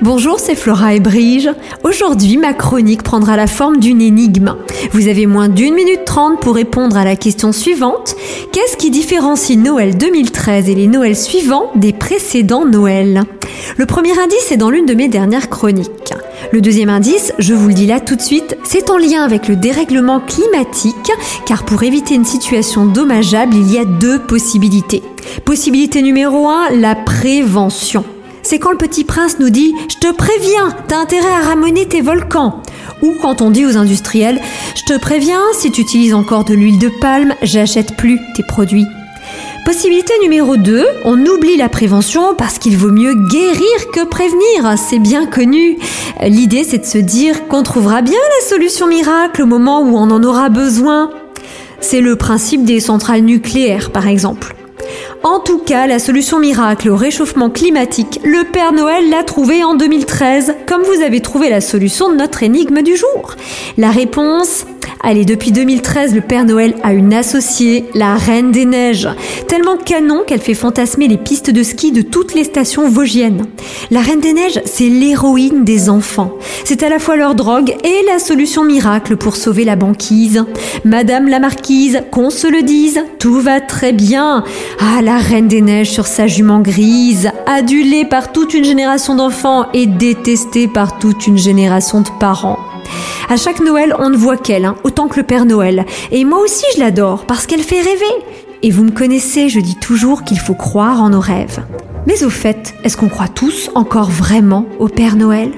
Bonjour, c'est Flora et Brige. Aujourd'hui, ma chronique prendra la forme d'une énigme. Vous avez moins d'une minute trente pour répondre à la question suivante. Qu'est-ce qui différencie Noël 2013 et les Noëls suivants des précédents Noëls? Le premier indice est dans l'une de mes dernières chroniques. Le deuxième indice, je vous le dis là tout de suite, c'est en lien avec le dérèglement climatique, car pour éviter une situation dommageable, il y a deux possibilités. Possibilité numéro 1, la prévention c'est quand le petit prince nous dit Je te préviens, t'as intérêt à ramener tes volcans. Ou quand on dit aux industriels Je te préviens, si tu utilises encore de l'huile de palme, j'achète plus tes produits. Possibilité numéro 2, on oublie la prévention parce qu'il vaut mieux guérir que prévenir, c'est bien connu. L'idée c'est de se dire qu'on trouvera bien la solution miracle au moment où on en aura besoin. C'est le principe des centrales nucléaires par exemple. En tout cas, la solution miracle au réchauffement climatique, le Père Noël l'a trouvée en 2013, comme vous avez trouvé la solution de notre énigme du jour. La réponse Allez, depuis 2013, le Père Noël a une associée, la Reine des Neiges, tellement canon qu'elle fait fantasmer les pistes de ski de toutes les stations vosgiennes. La Reine des Neiges, c'est l'héroïne des enfants. C'est à la fois leur drogue et la solution miracle pour sauver la banquise. Madame la Marquise, qu'on se le dise, tout va très bien. Ah, la Reine des Neiges sur sa jument grise, adulée par toute une génération d'enfants et détestée par toute une génération de parents. À chaque Noël, on ne voit qu'elle, hein, autant que le Père Noël. Et moi aussi, je l'adore parce qu'elle fait rêver. Et vous me connaissez, je dis toujours qu'il faut croire en nos rêves. Mais au fait, est-ce qu'on croit tous encore vraiment au Père Noël?